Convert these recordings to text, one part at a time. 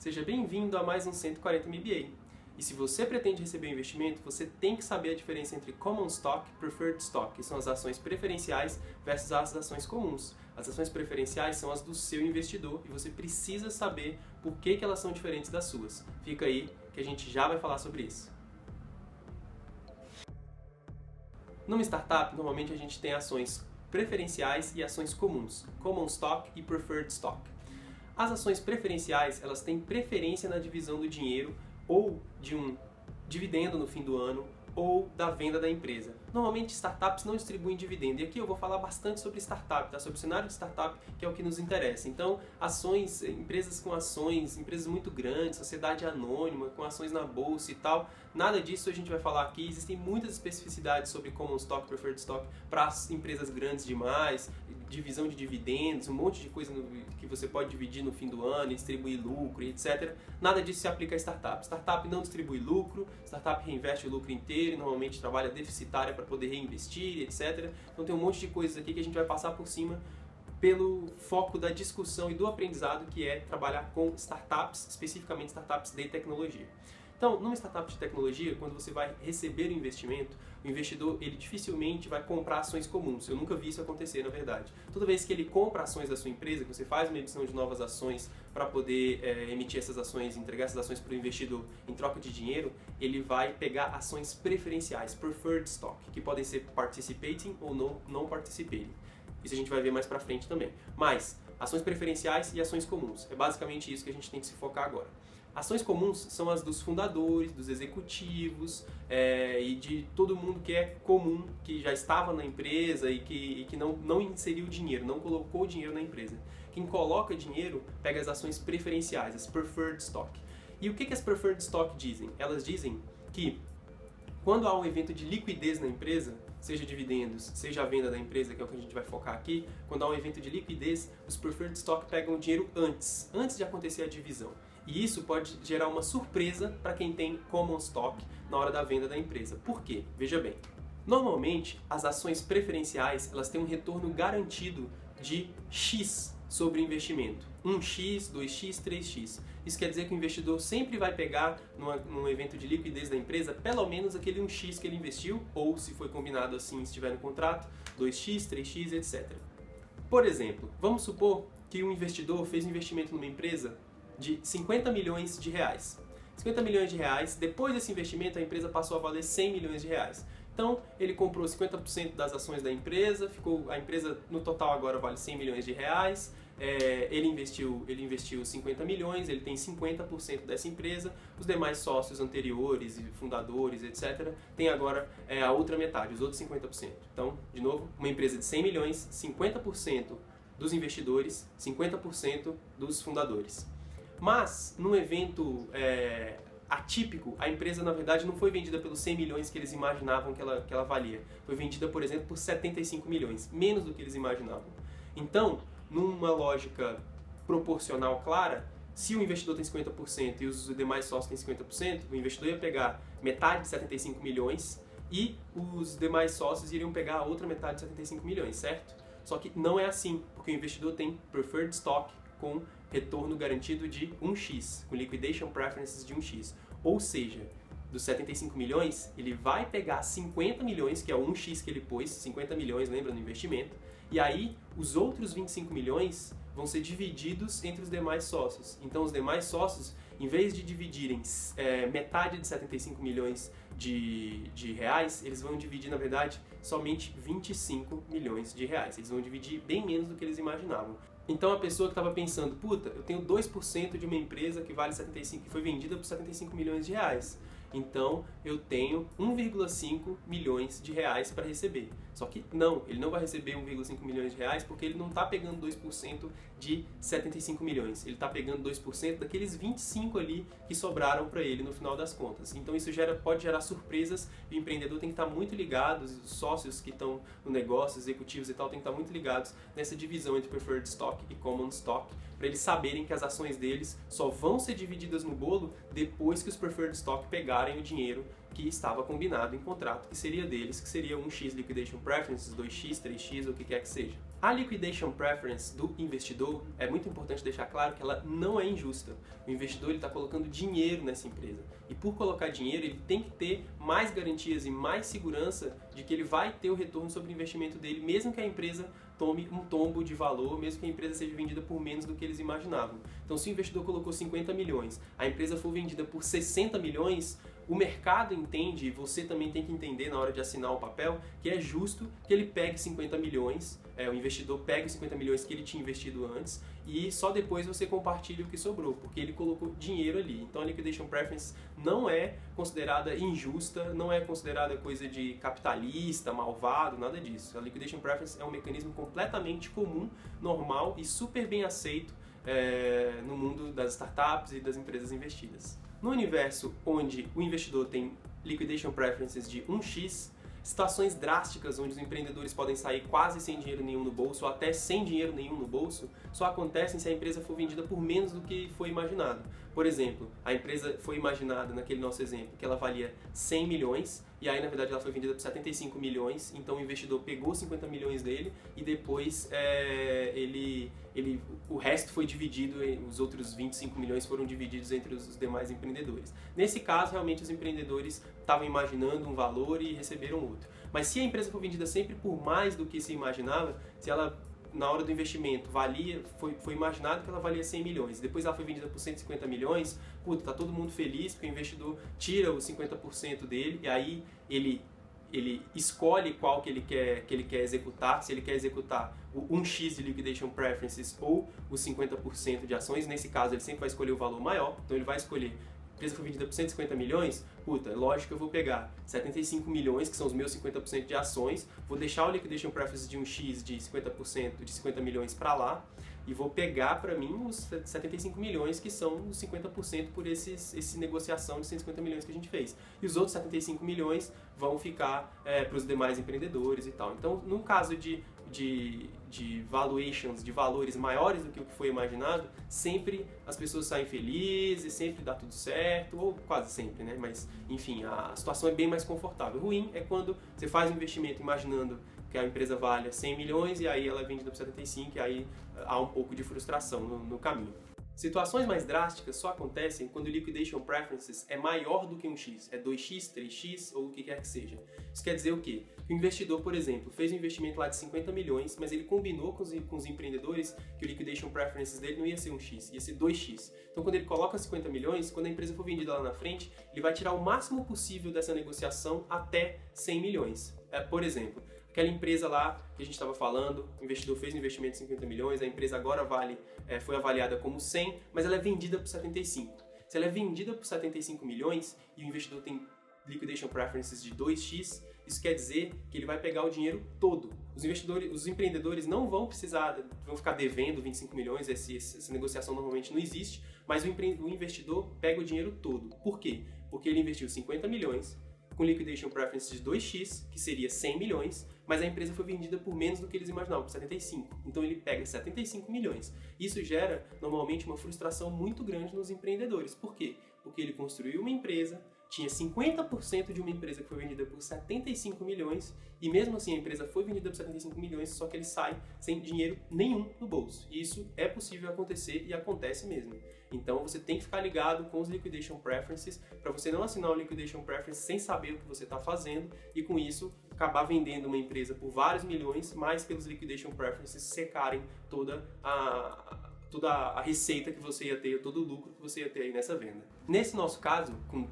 seja bem-vindo a mais um 140 MBA. E se você pretende receber um investimento, você tem que saber a diferença entre Common Stock e Preferred Stock, que são as ações preferenciais versus as ações comuns. As ações preferenciais são as do seu investidor e você precisa saber por que, que elas são diferentes das suas. Fica aí que a gente já vai falar sobre isso. Numa startup, normalmente a gente tem ações preferenciais e ações comuns, Common Stock e Preferred Stock. As ações preferenciais, elas têm preferência na divisão do dinheiro ou de um dividendo no fim do ano ou da venda da empresa. Normalmente startups não distribuem dividendo e aqui eu vou falar bastante sobre startup, tá? sobre o cenário de startup que é o que nos interessa. Então, ações, empresas com ações, empresas muito grandes, sociedade anônima, com ações na bolsa e tal, nada disso a gente vai falar aqui. Existem muitas especificidades sobre common stock, preferred stock para empresas grandes demais, divisão de dividendos, um monte de coisa no, que você pode dividir no fim do ano, distribuir lucro, etc. Nada disso se aplica a startup. Startup não distribui lucro, startup reinveste o lucro inteiro, normalmente trabalha deficitária para poder reinvestir, etc. Então tem um monte de coisas aqui que a gente vai passar por cima pelo foco da discussão e do aprendizado que é trabalhar com startups, especificamente startups de tecnologia. Então, numa startup de tecnologia, quando você vai receber o investimento, o investidor ele dificilmente vai comprar ações comuns. Eu nunca vi isso acontecer, na verdade. Toda vez que ele compra ações da sua empresa, que você faz uma emissão de novas ações para poder é, emitir essas ações, entregar essas ações para o investidor em troca de dinheiro, ele vai pegar ações preferenciais, preferred stock, que podem ser participating ou não, não participating. Isso a gente vai ver mais para frente também. Mas ações preferenciais e ações comuns. É basicamente isso que a gente tem que se focar agora. Ações comuns são as dos fundadores, dos executivos é, e de todo mundo que é comum, que já estava na empresa e que, e que não, não inseriu dinheiro, não colocou dinheiro na empresa. Quem coloca dinheiro pega as ações preferenciais, as preferred stock. E o que, que as preferred stock dizem? Elas dizem que quando há um evento de liquidez na empresa, seja dividendos, seja a venda da empresa, que é o que a gente vai focar aqui, quando há um evento de liquidez, os preferred stock pegam o dinheiro antes, antes de acontecer a divisão. E isso pode gerar uma surpresa para quem tem common stock na hora da venda da empresa. Por quê? Veja bem. Normalmente, as ações preferenciais elas têm um retorno garantido de X sobre o investimento. 1x, 2x, 3x. Isso quer dizer que o investidor sempre vai pegar numa, num evento de liquidez da empresa pelo menos aquele 1x que ele investiu, ou se foi combinado assim, estiver no contrato, 2x, 3x, etc. Por exemplo, vamos supor que um investidor fez um investimento numa empresa de 50 milhões de reais. 50 milhões de reais, depois desse investimento a empresa passou a valer 100 milhões de reais. Então ele comprou 50% das ações da empresa, ficou a empresa no total agora vale 100 milhões de reais. É, ele, investiu, ele investiu 50 milhões, ele tem 50% dessa empresa, os demais sócios anteriores e fundadores, etc., tem agora é, a outra metade, os outros 50%. Então, de novo, uma empresa de 100 milhões, 50% dos investidores, 50% dos fundadores. Mas, num evento é, atípico, a empresa na verdade não foi vendida pelos 100 milhões que eles imaginavam que ela, que ela valia. Foi vendida, por exemplo, por 75 milhões, menos do que eles imaginavam. Então, numa lógica proporcional clara, se o investidor tem 50% e os demais sócios têm 50%, o investidor ia pegar metade de 75 milhões e os demais sócios iriam pegar a outra metade de 75 milhões, certo? Só que não é assim, porque o investidor tem preferred stock com retorno garantido de 1x, com liquidation preferences de 1x. Ou seja, dos 75 milhões, ele vai pegar 50 milhões, que é o 1x que ele pôs, 50 milhões, lembra, no investimento, e aí os outros 25 milhões vão ser divididos entre os demais sócios. Então os demais sócios, em vez de dividirem é, metade de 75 milhões de, de reais, eles vão dividir, na verdade, somente 25 milhões de reais. Eles vão dividir bem menos do que eles imaginavam. Então a pessoa que estava pensando, puta, eu tenho 2% de uma empresa que vale 75, que foi vendida por 75 milhões de reais. Então eu tenho 1,5 milhões de reais para receber. Só que não, ele não vai receber 1,5 milhões de reais porque ele não está pegando 2% de 75 milhões. Ele está pegando 2% daqueles 25 ali que sobraram para ele no final das contas. Então isso gera, pode gerar surpresas e o empreendedor tem que estar tá muito ligado, os sócios que estão no negócio, executivos e tal, tem que estar tá muito ligados nessa divisão entre preferred stock e common stock para eles saberem que as ações deles só vão ser divididas no bolo depois que os preferred stock pegarem o dinheiro que estava combinado em contrato, que seria deles, que seria 1x liquidation preferences, 2x, 3x, ou o que quer que seja. A liquidation preference do investidor é muito importante deixar claro que ela não é injusta. O investidor está colocando dinheiro nessa empresa e por colocar dinheiro ele tem que ter mais garantias e mais segurança de que ele vai ter o retorno sobre o investimento dele, mesmo que a empresa tome um tombo de valor, mesmo que a empresa seja vendida por menos do que eles imaginavam. Então, se o investidor colocou 50 milhões, a empresa for vendida por 60 milhões, o mercado entende, e você também tem que entender na hora de assinar o papel, que é justo que ele pegue 50 milhões, é, o investidor pegue os 50 milhões que ele tinha investido antes e só depois você compartilha o que sobrou, porque ele colocou dinheiro ali. Então a liquidation preference não é considerada injusta, não é considerada coisa de capitalista, malvado, nada disso. A liquidation preference é um mecanismo completamente comum, normal e super bem aceito é, no mundo das startups e das empresas investidas. No universo onde o investidor tem liquidation preferences de 1x, situações drásticas onde os empreendedores podem sair quase sem dinheiro nenhum no bolso ou até sem dinheiro nenhum no bolso só acontecem se a empresa for vendida por menos do que foi imaginado. Por exemplo, a empresa foi imaginada, naquele nosso exemplo, que ela valia 100 milhões e aí na verdade ela foi vendida por 75 milhões, então o investidor pegou 50 milhões dele e depois é, ele, ele, o resto foi dividido, os outros 25 milhões foram divididos entre os demais empreendedores. Nesse caso, realmente os empreendedores estavam imaginando um valor e receberam outro. Mas se a empresa for vendida sempre por mais do que se imaginava, se ela na hora do investimento valia, foi, foi imaginado que ela valia 100 milhões, depois ela foi vendida por 150 milhões, puta, tá todo mundo feliz porque o investidor tira os 50% dele e aí ele ele escolhe qual que ele quer que ele quer executar, se ele quer executar o 1x de liquidation preferences ou os 50% de ações, nesse caso ele sempre vai escolher o valor maior, então ele vai escolher empresa foi vendida por 150 milhões, puta, lógico que eu vou pegar 75 milhões, que são os meus 50% de ações, vou deixar o liquidation preference de um X de 50%, de 50 milhões para lá, e vou pegar para mim os 75 milhões que são os 50% por esses, esse negociação de 150 milhões que a gente fez. E os outros 75 milhões vão ficar é, para os demais empreendedores e tal. Então, no caso de de, de valuations, de valores maiores do que o que foi imaginado, sempre as pessoas saem felizes, sempre dá tudo certo, ou quase sempre, né? Mas, enfim, a situação é bem mais confortável. Ruim é quando você faz um investimento imaginando que a empresa vale 100 milhões e aí ela é vendida por 75 e aí há um pouco de frustração no, no caminho. Situações mais drásticas só acontecem quando o liquidation preferences é maior do que um X, é 2x, 3x ou o que quer que seja. Isso quer dizer o quê? Que o investidor, por exemplo, fez um investimento lá de 50 milhões, mas ele combinou com os, com os empreendedores que o liquidation preferences dele não ia ser um X, ia ser 2x. Então quando ele coloca 50 milhões, quando a empresa for vendida lá na frente, ele vai tirar o máximo possível dessa negociação até 100 milhões. É, por exemplo, Aquela empresa lá que a gente estava falando, o investidor fez um investimento de 50 milhões, a empresa agora vale, é, foi avaliada como 100, mas ela é vendida por 75. Se ela é vendida por 75 milhões e o investidor tem liquidation preferences de 2x, isso quer dizer que ele vai pegar o dinheiro todo. Os investidores, os empreendedores não vão precisar, vão ficar devendo 25 milhões, esse, essa negociação normalmente não existe, mas o, o investidor pega o dinheiro todo. Por quê? Porque ele investiu 50 milhões, com liquidation preference de 2x, que seria 100 milhões, mas a empresa foi vendida por menos do que eles imaginavam, por 75. Então ele pega 75 milhões. Isso gera normalmente uma frustração muito grande nos empreendedores. Por quê? Porque ele construiu uma empresa, tinha 50% de uma empresa que foi vendida por 75 milhões e mesmo assim a empresa foi vendida por 75 milhões, só que ele sai sem dinheiro nenhum no bolso. E isso é possível acontecer e acontece mesmo. Então você tem que ficar ligado com os liquidation preferences para você não assinar o liquidation preference sem saber o que você está fazendo e com isso acabar vendendo uma empresa por vários milhões, mas pelos liquidation preferences secarem toda a toda a receita que você ia ter, todo o lucro que você ia ter aí nessa venda. Nesse nosso caso, com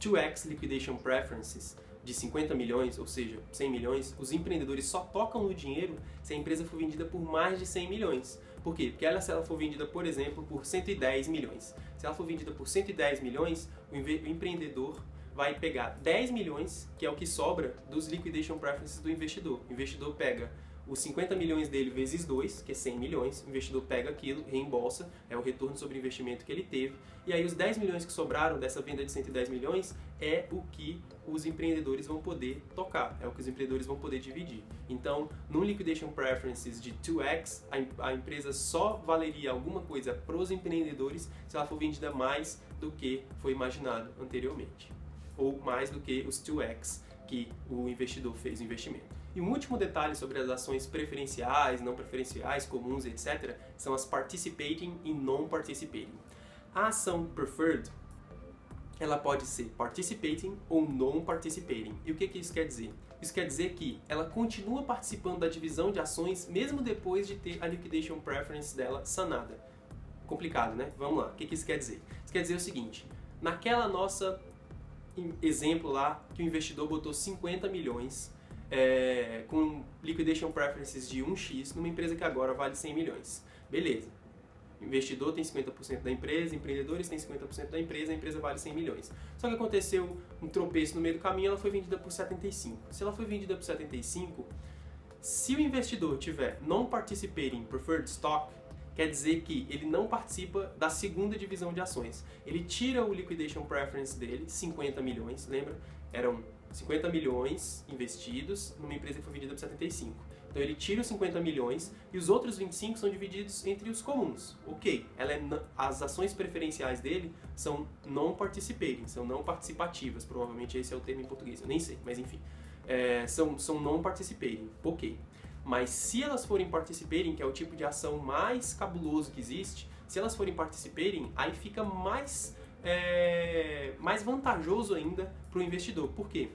2x liquidation preferences, de 50 milhões, ou seja, 100 milhões, os empreendedores só tocam no dinheiro se a empresa for vendida por mais de 100 milhões. Por quê? Porque ela, se ela for vendida, por exemplo, por 110 milhões. Se ela for vendida por 110 milhões, o, empreendedor vai pegar 10 milhões, que é o que sobra dos liquidation preferences do investidor. O investidor pega os 50 milhões dele vezes 2, que é 100 milhões, o investidor pega aquilo, reembolsa, é o retorno sobre o investimento que ele teve, e aí os 10 milhões que sobraram dessa venda de 110 milhões é o que os empreendedores vão poder tocar, é o que os empreendedores vão poder dividir. Então, no Liquidation Preferences de 2x, a, a empresa só valeria alguma coisa para os empreendedores se ela for vendida mais do que foi imaginado anteriormente, ou mais do que os 2x que o investidor fez o investimento. E um último detalhe sobre as ações preferenciais, não preferenciais, comuns, etc., são as participating e non-participating. A ação preferred, ela pode ser participating ou non-participating. E o que, que isso quer dizer? Isso quer dizer que ela continua participando da divisão de ações mesmo depois de ter a liquidation preference dela sanada. Complicado, né? Vamos lá. O que, que isso quer dizer? Isso quer dizer o seguinte: naquela nossa exemplo lá que o investidor botou 50 milhões é, com liquidation preferences de 1x numa empresa que agora vale 100 milhões. Beleza. Investidor tem 50% da empresa, empreendedores têm 50% da empresa, a empresa vale 100 milhões. Só que aconteceu um tropeço no meio do caminho, ela foi vendida por 75. Se ela foi vendida por 75, se o investidor tiver non-participating preferred stock, quer dizer que ele não participa da segunda divisão de ações. Ele tira o liquidation preference dele, 50 milhões, lembra? Eram 50 milhões investidos numa empresa que foi vendida por 75. Então ele tira os 50 milhões e os outros 25 são divididos entre os comuns. Ok, ela é, as ações preferenciais dele são não participating, são não participativas. Provavelmente esse é o termo em português, eu nem sei, mas enfim. É, são, são não participating, ok. Mas se elas forem participating, que é o tipo de ação mais cabuloso que existe, se elas forem participating, aí fica mais, é, mais vantajoso ainda para o investidor. Por quê?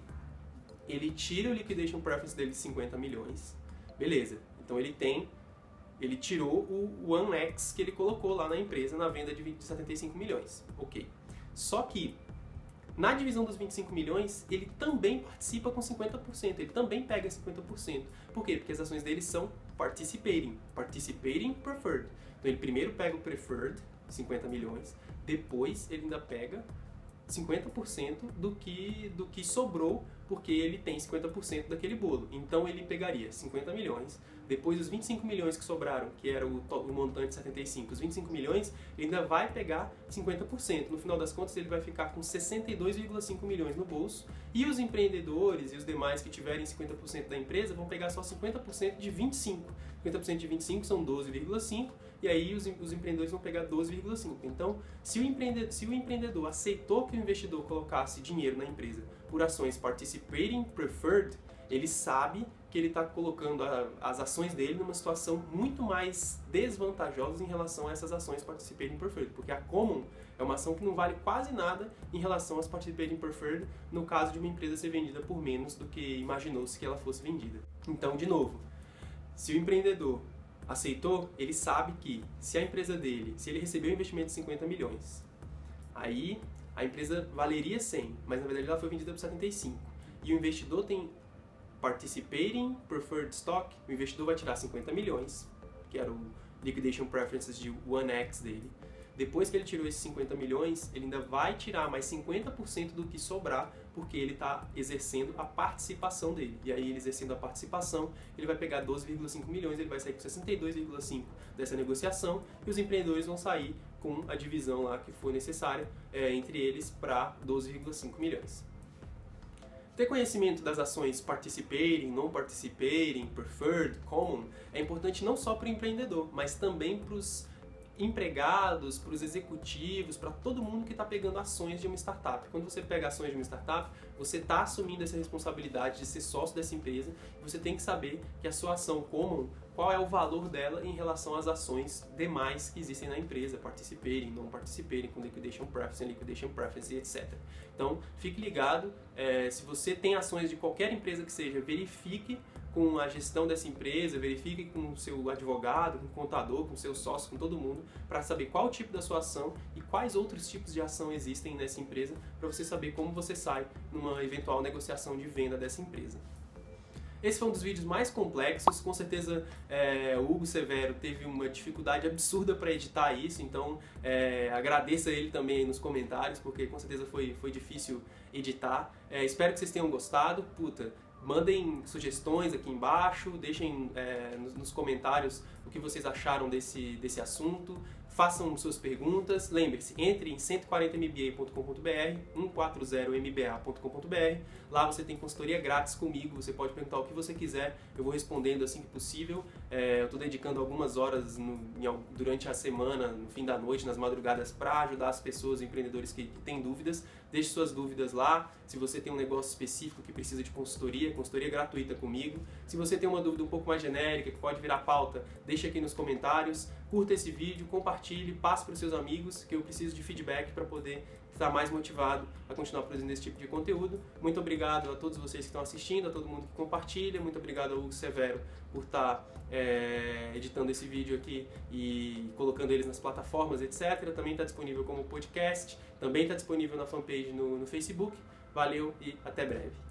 Ele tira o liquidation preference dele de 50 milhões, beleza. Então ele tem, ele tirou o 1x que ele colocou lá na empresa na venda de 75 milhões, ok. Só que na divisão dos 25 milhões, ele também participa com 50%, ele também pega 50%. Por quê? Porque as ações dele são participating, participating preferred. Então ele primeiro pega o preferred, 50 milhões, depois ele ainda pega 50% do que, do que sobrou, porque ele tem 50% daquele bolo. Então ele pegaria 50 milhões, depois os 25 milhões que sobraram, que era o, o montante 75, os 25 milhões, ele ainda vai pegar 50%. No final das contas, ele vai ficar com 62,5 milhões no bolso, e os empreendedores e os demais que tiverem 50% da empresa vão pegar só 50% de 25. 50% de 25 são 12,5 e aí os, os empreendedores vão pegar 12,5. Então, se o, empreendedor, se o empreendedor aceitou que o investidor colocasse dinheiro na empresa por ações participating preferred, ele sabe que ele está colocando a, as ações dele numa situação muito mais desvantajosa em relação a essas ações participating preferred, porque a common é uma ação que não vale quase nada em relação às participating preferred no caso de uma empresa ser vendida por menos do que imaginou-se que ela fosse vendida. Então, de novo, se o empreendedor aceitou, ele sabe que se a empresa dele, se ele recebeu um investimento de 50 milhões, aí a empresa valeria 100, mas na verdade ela foi vendida por 75. E o investidor tem participating preferred stock, o investidor vai tirar 50 milhões, que era o liquidation preferences de 1x dele. Depois que ele tirou esses 50 milhões, ele ainda vai tirar mais 50% do que sobrar porque ele está exercendo a participação dele. E aí, ele exercendo a participação, ele vai pegar 12,5 milhões, ele vai sair com 62,5 dessa negociação e os empreendedores vão sair com a divisão lá que for necessária é, entre eles para 12,5 milhões. Ter conhecimento das ações participating, não participating, preferred, common é importante não só para o empreendedor, mas também para os empregados, para os executivos, para todo mundo que está pegando ações de uma startup. Quando você pega ações de uma startup, você está assumindo essa responsabilidade de ser sócio dessa empresa e você tem que saber que a sua ação comum, qual é o valor dela em relação às ações demais que existem na empresa, participarem, não participarem, com liquidation preference, liquidation preference, etc. Então, fique ligado, é, se você tem ações de qualquer empresa que seja, verifique com a gestão dessa empresa, verifique com o seu advogado, com o contador, com o seu sócio, com todo mundo, para saber qual o tipo da sua ação e quais outros tipos de ação existem nessa empresa, para você saber como você sai numa eventual negociação de venda dessa empresa. Esse foi um dos vídeos mais complexos, com certeza é, o Hugo Severo teve uma dificuldade absurda para editar isso, então é, agradeça ele também nos comentários, porque com certeza foi, foi difícil editar. É, espero que vocês tenham gostado. Puta, mandem sugestões aqui embaixo, deixem é, nos, nos, comentários o que vocês acharam desse, desse assunto façam suas perguntas. Lembre-se, entre em 140mba.com.br, 140mba.com.br. Lá você tem consultoria grátis comigo, você pode perguntar o que você quiser, eu vou respondendo assim que possível. É, eu estou dedicando algumas horas no, durante a semana, no fim da noite, nas madrugadas, para ajudar as pessoas, empreendedores que, que têm dúvidas. Deixe suas dúvidas lá. Se você tem um negócio específico que precisa de consultoria, consultoria gratuita comigo. Se você tem uma dúvida um pouco mais genérica, que pode virar pauta, deixe aqui nos comentários. Curta esse vídeo, compartilhe, passe para os seus amigos, que eu preciso de feedback para poder estar mais motivado a continuar produzindo esse tipo de conteúdo. Muito obrigado a todos vocês que estão assistindo, a todo mundo que compartilha. Muito obrigado ao Hugo Severo por estar é, editando esse vídeo aqui e colocando eles nas plataformas, etc. Também está disponível como podcast, também está disponível na fanpage no, no Facebook. Valeu e até breve.